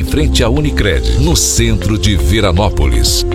Em frente à Unicred, no centro de Veranópolis.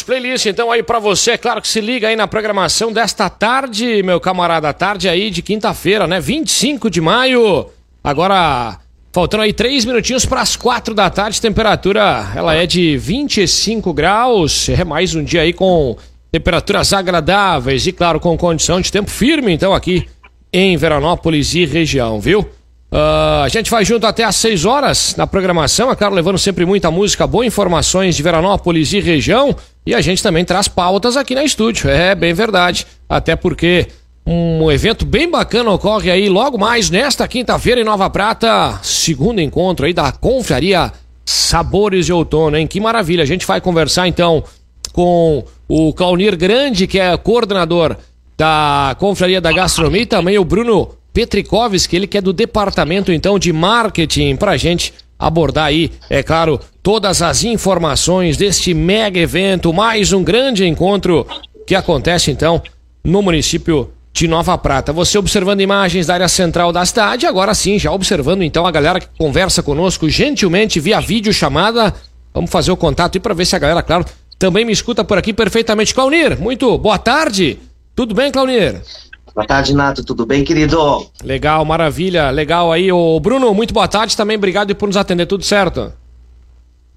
Nosso playlist, então aí para você, é claro que se liga aí na programação desta tarde, meu camarada, tarde aí de quinta-feira, né? 25 de maio. Agora, faltando aí três minutinhos para as quatro da tarde, temperatura ela é de 25 graus. É mais um dia aí com temperaturas agradáveis e claro com condição de tempo firme, então aqui em Veranópolis e região, viu? Uh, a gente vai junto até às 6 horas na programação, é claro, levando sempre muita música boa, informações de Veranópolis e região. E a gente também traz pautas aqui na estúdio. É bem verdade. Até porque um evento bem bacana ocorre aí logo mais nesta quinta-feira em Nova Prata. Segundo encontro aí da Confraria Sabores de Outono, hein? Que maravilha. A gente vai conversar então com o Claunir Grande, que é coordenador da Confraria da Gastronomia, e também o Bruno Petrikovski, ele que é do departamento então de marketing, para a gente abordar aí, é claro, todas as informações deste mega evento, mais um grande encontro que acontece então no município de Nova Prata. Você observando imagens da área central da cidade, agora sim, já observando então a galera que conversa conosco gentilmente via vídeo chamada. Vamos fazer o contato aí para ver se a galera, claro, também me escuta por aqui perfeitamente. Claunir, muito boa tarde. Tudo bem, Claunir? Boa tarde, Nato. Tudo bem, querido? Legal, maravilha. Legal aí. Ô, Bruno, muito boa tarde também. Obrigado por nos atender. Tudo certo?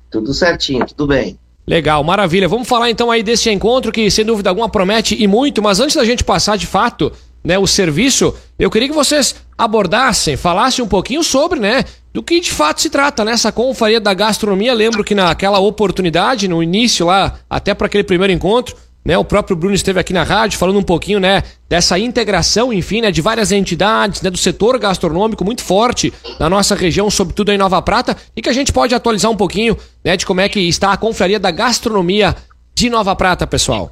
Tudo certinho, tudo bem. Legal, maravilha. Vamos falar então aí desse encontro que, sem dúvida alguma, promete e muito. Mas antes da gente passar de fato né, o serviço, eu queria que vocês abordassem, falassem um pouquinho sobre, né, do que de fato se trata nessa né? confraria da gastronomia. Lembro que naquela oportunidade, no início lá, até para aquele primeiro encontro, né, o próprio Bruno esteve aqui na rádio falando um pouquinho, né, dessa integração, enfim, né, de várias entidades, né, do setor gastronômico muito forte na nossa região, sobretudo em Nova Prata, e que a gente pode atualizar um pouquinho, né, de como é que está a confraria da gastronomia de Nova Prata, pessoal.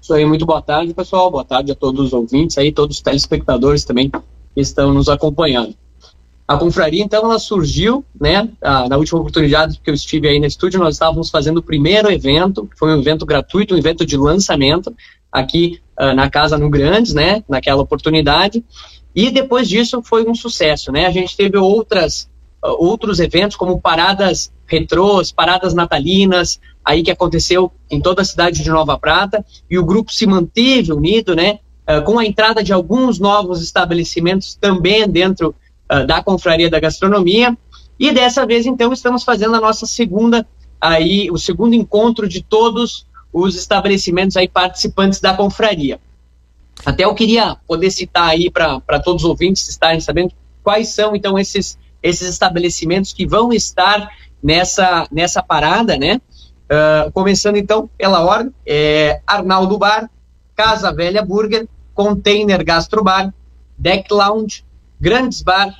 Isso aí, muito boa tarde, pessoal. Boa tarde a todos os ouvintes aí, todos os telespectadores também que estão nos acompanhando. A confraria, então, ela surgiu, né, na última oportunidade que eu estive aí no estúdio, nós estávamos fazendo o primeiro evento, foi um evento gratuito, um evento de lançamento, aqui uh, na Casa no Grandes, né, naquela oportunidade, e depois disso foi um sucesso, né, a gente teve outras, uh, outros eventos, como paradas retrôs, paradas natalinas, aí que aconteceu em toda a cidade de Nova Prata, e o grupo se manteve unido, né, uh, com a entrada de alguns novos estabelecimentos também dentro uh, da Confraria da Gastronomia. E dessa vez, então, estamos fazendo a nossa segunda, aí, o segundo encontro de todos os estabelecimentos aí participantes da confraria. Até eu queria poder citar aí para todos os ouvintes estarem sabendo quais são, então, esses, esses estabelecimentos que vão estar nessa, nessa parada, né? Uh, começando, então, pela ordem, é Arnaldo Bar, Casa Velha Burger, Container Gastro Bar, Deck Lounge, Grandes Bar,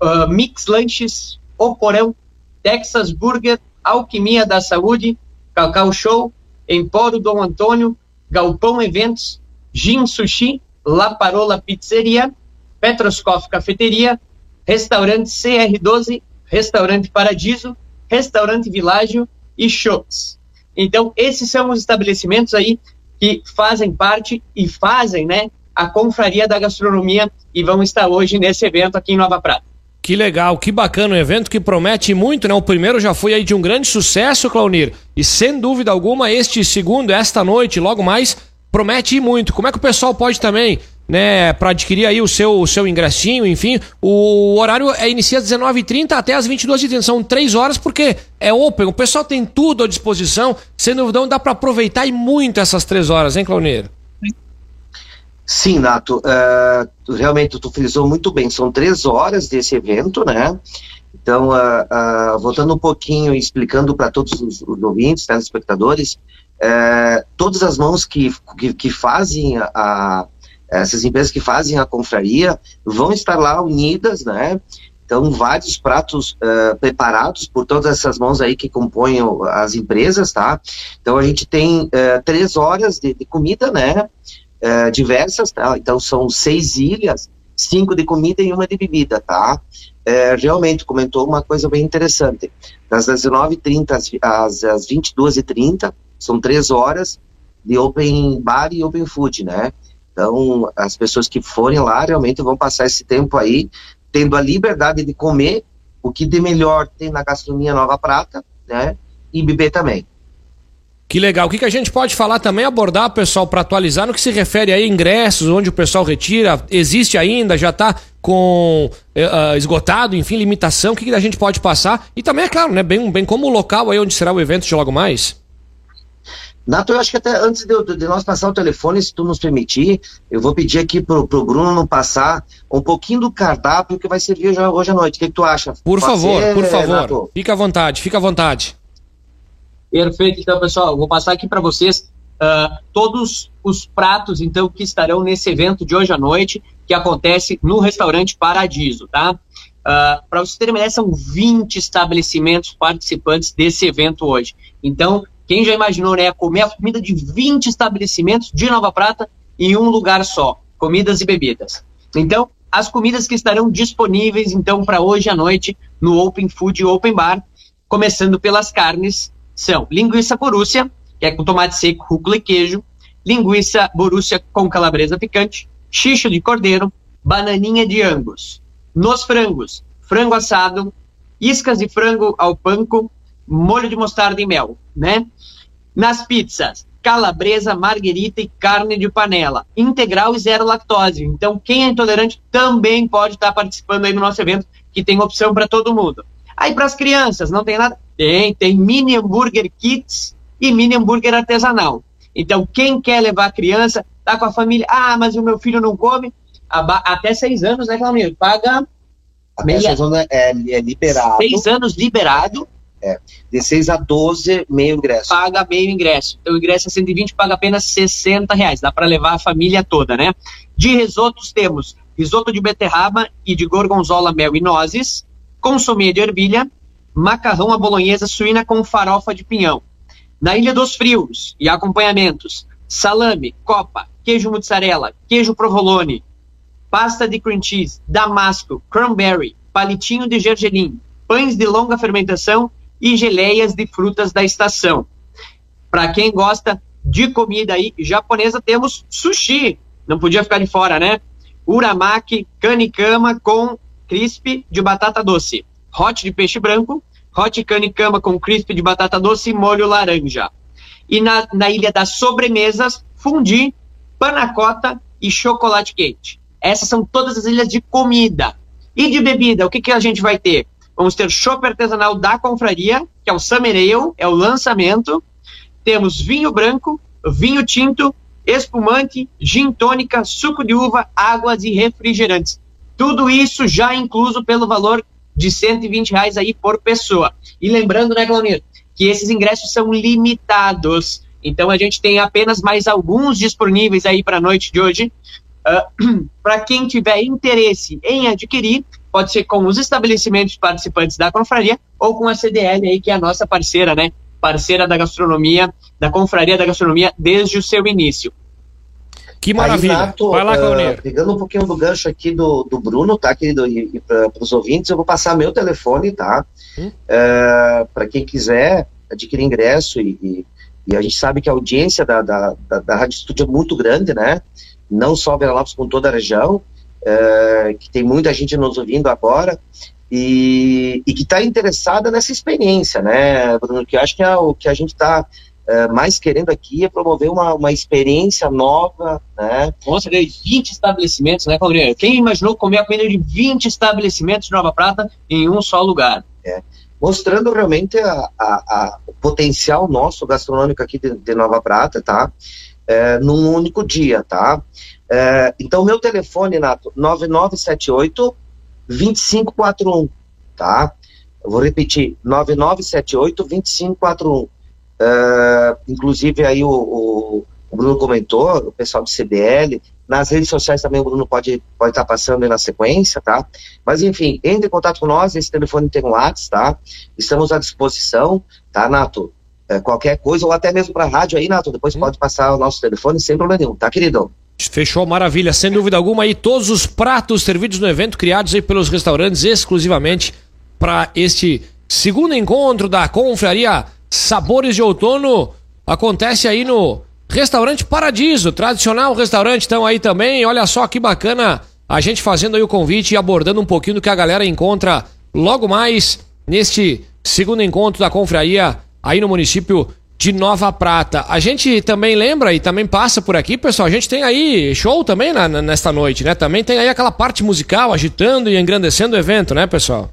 uh, Mix Lanches, O Porão, Texas Burger, Alquimia da Saúde, Cacau Show, Empório Dom Antônio, Galpão Eventos, Gin Sushi, La Parola Pizzeria, Petroscoff Cafeteria, Restaurante CR12, Restaurante Paradiso, Restaurante Világio e Shops. Então, esses são os estabelecimentos aí que fazem parte e fazem, né, a Confraria da Gastronomia e vão estar hoje nesse evento aqui em Nova Prata. Que legal, que bacana, um evento que promete muito, né? O primeiro já foi aí de um grande sucesso, Claunir, e sem dúvida alguma este segundo, esta noite, logo mais, promete muito. Como é que o pessoal pode também, né, para adquirir aí o seu, o seu ingressinho, enfim, o horário é inicia às 19h30 até às 22h30, são três horas porque é open, o pessoal tem tudo à disposição, sem dúvida dá para aproveitar e muito essas três horas, hein, Claunir? Sim, Nato, uh, realmente tu frisou muito bem, são três horas desse evento, né? Então, uh, uh, voltando um pouquinho e explicando para todos os, os ouvintes, telespectadores, uh, todas as mãos que, que, que fazem a, a, essas empresas que fazem a confraria vão estar lá unidas, né? Então, vários pratos uh, preparados por todas essas mãos aí que compõem as empresas, tá? Então, a gente tem uh, três horas de, de comida, né? É, diversas, tá? Então são seis ilhas, cinco de comida e uma de bebida, tá? É, realmente comentou uma coisa bem interessante. Das 19h30 às, às, às 22h30, são três horas de open bar e open food, né? Então, as pessoas que forem lá realmente vão passar esse tempo aí tendo a liberdade de comer o que de melhor tem na gastronomia Nova Prata, né? E beber também. Que legal. O que, que a gente pode falar também, abordar, pessoal, para atualizar no que se refere a ingressos, onde o pessoal retira, existe ainda, já está com uh, esgotado, enfim, limitação, o que, que a gente pode passar? E também, é claro, né, bem, bem como o local aí onde será o evento de logo mais. Nato, eu acho que até antes de, de, nós passar o telefone, se tu nos permitir, eu vou pedir aqui pro, pro Bruno não passar um pouquinho do cardápio que vai servir hoje, hoje à noite. O que, que tu acha? Por Pode favor, ser, por favor. Nato? Fica à vontade, fica à vontade. Perfeito, então, pessoal, vou passar aqui para vocês uh, todos os pratos, então, que estarão nesse evento de hoje à noite, que acontece no restaurante Paradiso, tá? Uh, para vocês terem uma ideia, são 20 estabelecimentos participantes desse evento hoje. Então, quem já imaginou, né, comer a comida de 20 estabelecimentos de Nova Prata em um lugar só, comidas e bebidas. Então, as comidas que estarão disponíveis, então, para hoje à noite no Open Food Open Bar, começando pelas carnes, são linguiça borússia, que é com tomate seco, rúcula e queijo, linguiça borússia com calabresa picante, xixo de cordeiro, bananinha de angus. Nos frangos, frango assado, iscas de frango ao panko, molho de mostarda e mel, né? Nas pizzas, calabresa, marguerita e carne de panela, integral e zero lactose. Então, quem é intolerante também pode estar participando aí no nosso evento, que tem opção para todo mundo. Aí para as crianças, não tem nada? Tem, tem mini hambúrguer kits e mini hambúrguer artesanal. Então, quem quer levar a criança, tá com a família, ah, mas o meu filho não come, até seis anos, né, Claudinho? Paga até seis anos é, é liberado. Seis anos liberado é, de 6 a 12, meio ingresso. Paga meio ingresso. Então o ingresso é 120, paga apenas 60 reais. Dá para levar a família toda, né? De risotos temos risoto de beterraba e de gorgonzola, mel e nozes, consomê de ervilha, macarrão à bolonhesa suína com farofa de pinhão. Na Ilha dos Frios e acompanhamentos, salame, copa, queijo mozzarella, queijo provolone, pasta de cream cheese, damasco, cranberry, palitinho de gergelim, pães de longa fermentação e geleias de frutas da estação. Para quem gosta de comida aí japonesa, temos sushi. Não podia ficar de fora, né? Uramaki, kanikama com crisp de batata doce. Hot de peixe branco, hot kanikama com crisp de batata doce e molho laranja. E na, na ilha das sobremesas, fundi, panacota e chocolate quente. Essas são todas as ilhas de comida. E de bebida, o que, que a gente vai ter? Vamos ter chopp artesanal da confraria, que é o Summer Ale, é o lançamento. Temos vinho branco, vinho tinto, espumante, gin tônica, suco de uva, águas e refrigerantes. Tudo isso já incluso pelo valor de 120 reais aí por pessoa. E lembrando, né, Claunir, que esses ingressos são limitados. Então a gente tem apenas mais alguns disponíveis aí para a noite de hoje. Uh, ah, para quem tiver interesse em adquirir, pode ser com os estabelecimentos participantes da confraria ou com a CDL aí, que é a nossa parceira, né? Parceira da gastronomia, da confraria da gastronomia desde o seu início. Que maravilha. Aí, Nato, Vai lá, uh, Pegando um pouquinho do gancho aqui do, do Bruno, tá, querido? E, e para os ouvintes, eu vou passar meu telefone, tá? Hum? Uh, ah, para quem quiser adquirir ingresso e, e, e, a gente sabe que a audiência da, da, da, da Rádio Estúdio é muito grande, né? Não só Vera Lopes, com toda a região é, que tem muita gente nos ouvindo agora e, e que está interessada nessa experiência, né, Bruno? Que eu acho que é o que a gente está é, mais querendo aqui é promover uma, uma experiência nova, né? Nossa, 20 estabelecimentos, né, Claudinho? Quem imaginou comer a comida de 20 estabelecimentos de Nova Prata em um só lugar? É. Mostrando realmente a, a, a, o potencial nosso gastronômico aqui de, de Nova Prata, tá? É, num único dia, tá? É, então, meu telefone, Nato, 9978 2541, tá? Eu vou repetir, 9978 2541. É, inclusive, aí o, o, o, Bruno comentou, o pessoal do CBL, nas redes sociais também o Bruno pode pode estar tá passando aí na sequência, tá? Mas, enfim, entre em contato com nós, esse telefone tem um WhatsApp, tá? Estamos à disposição, tá, Nato? É, qualquer coisa, ou até mesmo para a rádio aí, Nato, depois hum. pode passar o nosso telefone sem problema nenhum, tá, querido? Fechou, maravilha. Sem dúvida alguma aí, todos os pratos servidos no evento, criados aí pelos restaurantes exclusivamente para este segundo encontro da Confraria Sabores de Outono. Acontece aí no Restaurante Paradiso, tradicional restaurante, estão aí também. Olha só que bacana a gente fazendo aí o convite e abordando um pouquinho do que a galera encontra logo mais neste segundo encontro da confraria aí no município de Nova Prata. A gente também lembra e também passa por aqui, pessoal. A gente tem aí show também na, nesta noite, né? Também tem aí aquela parte musical agitando e engrandecendo o evento, né, pessoal?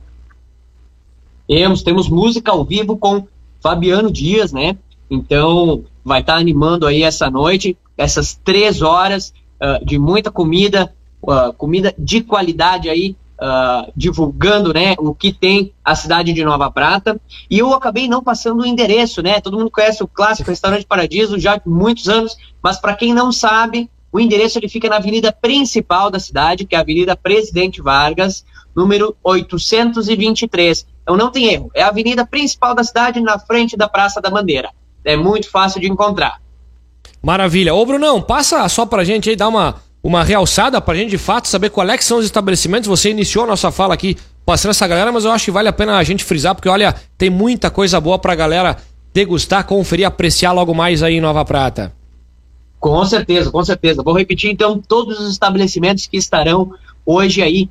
Temos, temos música ao vivo com Fabiano Dias, né? Então, vai estar tá animando aí essa noite, essas três horas uh, de muita comida, uh, comida de qualidade aí, uh, divulgando né, o que tem a cidade de Nova Prata. E eu acabei não passando o endereço, né? Todo mundo conhece o clássico Restaurante Paradiso já há muitos anos, mas para quem não sabe, o endereço ele fica na avenida principal da cidade, que é a Avenida Presidente Vargas, número 823. Então não tem erro, é a avenida principal da cidade, na frente da Praça da Bandeira. É muito fácil de encontrar. Maravilha. Ô, Brunão, passa só pra gente aí, dar uma, uma realçada pra gente de fato saber qual é que são os estabelecimentos. Você iniciou a nossa fala aqui passando essa galera, mas eu acho que vale a pena a gente frisar, porque olha, tem muita coisa boa pra galera degustar, conferir, apreciar logo mais aí em Nova Prata. Com certeza, com certeza. Vou repetir então todos os estabelecimentos que estarão hoje aí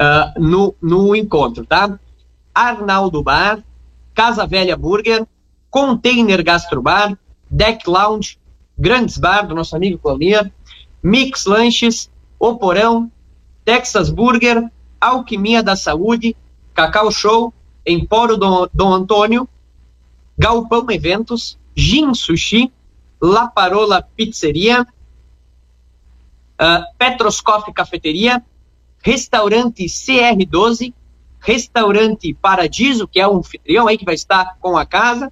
uh, no, no encontro, tá? Arnaldo Bar, Casa Velha Burger, Container Gastrobar, Deck Lounge, Grandes Bar do nosso amigo Claudia, Mix Lanches, O Porão, Texas Burger, Alquimia da Saúde, Cacau Show, Empório Dom, Dom Antônio, Galpão Eventos, Gin Sushi, La Parola Pizzeria, uh, Petros Coffee Cafeteria, Restaurante CR12, Restaurante Paradiso, que é o anfitrião aí que vai estar com a casa,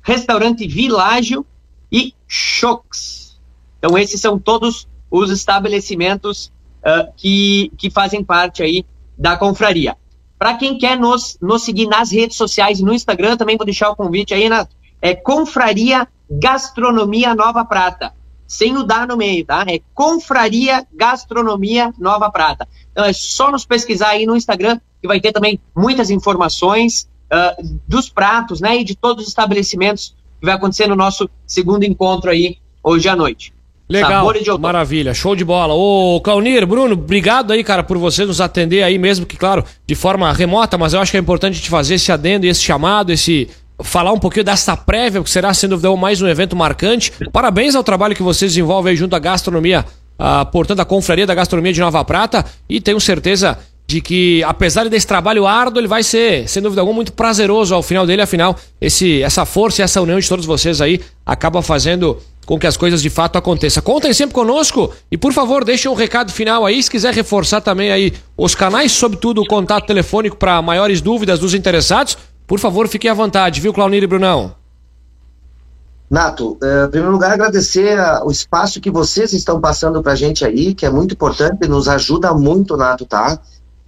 Restaurante Világio e Chox. Então, esses são todos os estabelecimentos uh, que, que fazem parte aí da confraria. Para quem quer nos, nos seguir nas redes sociais e no Instagram, também vou deixar o convite aí, na é Confraria Gastronomia Nova Prata. Sem o dar no meio, tá? É Confraria Gastronomia Nova Prata. Então é só nos pesquisar aí no Instagram que vai ter também muitas informações uh, dos pratos, né? E de todos os estabelecimentos que vai acontecer no nosso segundo encontro aí hoje à noite. Legal, maravilha, show de bola. Ô, Claunir, Bruno, obrigado aí, cara, por você nos atender aí, mesmo que, claro, de forma remota, mas eu acho que é importante te fazer esse adendo, esse chamado, esse falar um pouquinho dessa prévia, que será, sem dúvida, mais um evento marcante. Parabéns ao trabalho que vocês desenvolvem junto à gastronomia, ah, portanto, a Confraria da Gastronomia de Nova Prata, e tenho certeza de que, apesar desse trabalho árduo, ele vai ser, sem dúvida alguma, muito prazeroso ao final dele. Afinal, esse, essa força e essa união de todos vocês aí acaba fazendo com que as coisas de fato aconteçam. Contem sempre conosco e, por favor, deixem um recado final aí. Se quiser reforçar também aí os canais, sobretudo o contato telefônico para maiores dúvidas dos interessados, por favor, fiquem à vontade, viu, Claunir e Brunão? Nato, eh, em primeiro lugar, agradecer o espaço que vocês estão passando para a gente aí, que é muito importante, nos ajuda muito, Nato, tá?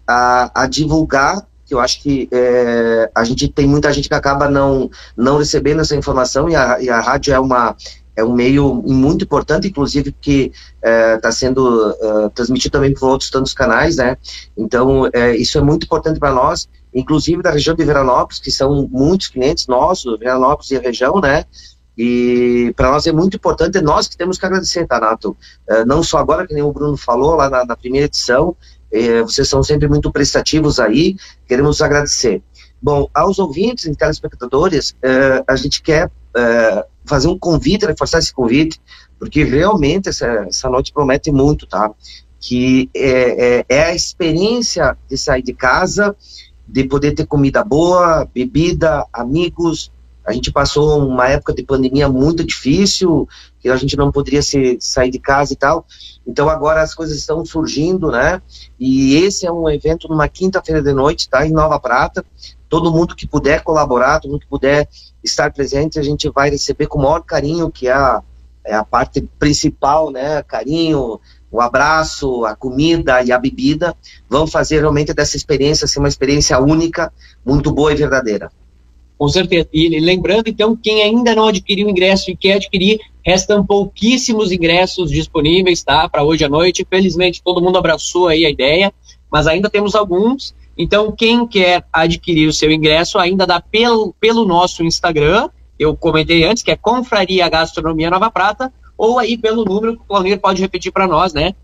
a, a divulgar, que eu acho que é, a gente tem muita gente que acaba não, não recebendo essa informação e a, e a rádio é uma é um meio muito importante, inclusive que está é, sendo é, transmitido também por outros tantos canais, né? Então é, isso é muito importante para nós, inclusive da região de Veranópolis, que são muitos clientes nossos, Veranópolis e região, né? E para nós é muito importante, é nós que temos que agradecer, tá, Nato? É, não só agora, que nem o Bruno falou lá na, na primeira edição, é, vocês são sempre muito prestativos aí, queremos agradecer. Bom, aos ouvintes e telespectadores, é, a gente quer fazer um convite, reforçar esse convite, porque realmente essa, essa noite promete muito, tá? Que é, é, é a experiência de sair de casa, de poder ter comida boa, bebida, amigos, a gente passou uma época de pandemia muito difícil, que a gente não poderia se, sair de casa e tal. Então agora as coisas estão surgindo, né? E esse é um evento numa quinta-feira de noite, tá? Em Nova Prata. Todo mundo que puder colaborar, todo mundo que puder estar presente, a gente vai receber com o maior carinho, que é a, é a parte principal, né? Carinho, o abraço, a comida e a bebida vão fazer realmente dessa experiência ser uma experiência única, muito boa e verdadeira. Com certeza. E lembrando, então, quem ainda não adquiriu o ingresso e quer adquirir, restam pouquíssimos ingressos disponíveis, tá? Para hoje à noite. Felizmente, todo mundo abraçou aí a ideia, mas ainda temos alguns. Então, quem quer adquirir o seu ingresso, ainda dá pelo, pelo nosso Instagram. Eu comentei antes, que é Confraria Gastronomia Nova Prata, ou aí pelo número que o Claudir pode repetir para nós, né?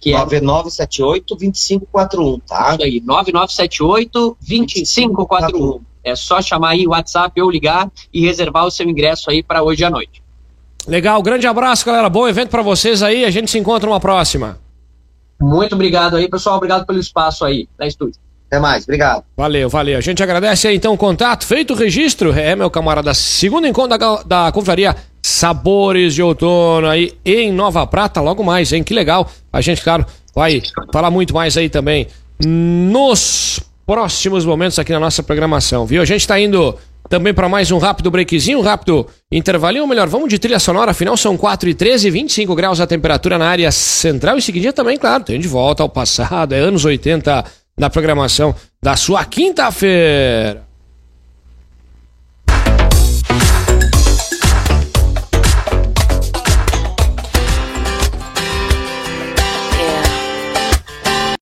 Que 9978-2541, tá? Isso aí, 9978-2541. É só chamar aí o WhatsApp ou ligar e reservar o seu ingresso aí para hoje à noite. Legal, grande abraço, galera. Bom evento para vocês aí. A gente se encontra numa próxima. Muito obrigado aí, pessoal. Obrigado pelo espaço aí na estúdio. Até mais, obrigado. Valeu, valeu. A gente agradece aí então o contato, feito o registro. É, meu camarada, segundo encontro da, da confraria Sabores de Outono aí em Nova Prata, logo mais, hein? Que legal. A gente, claro, vai falar muito mais aí também nos próximos momentos aqui na nossa programação, viu? A gente está indo também para mais um rápido breakzinho, um rápido intervalinho, ou melhor, vamos de trilha sonora, afinal são 4 e 13, 25 graus a temperatura na área central e seguidinha também, claro, tem de volta ao passado, é anos 80 da programação da sua quinta-feira.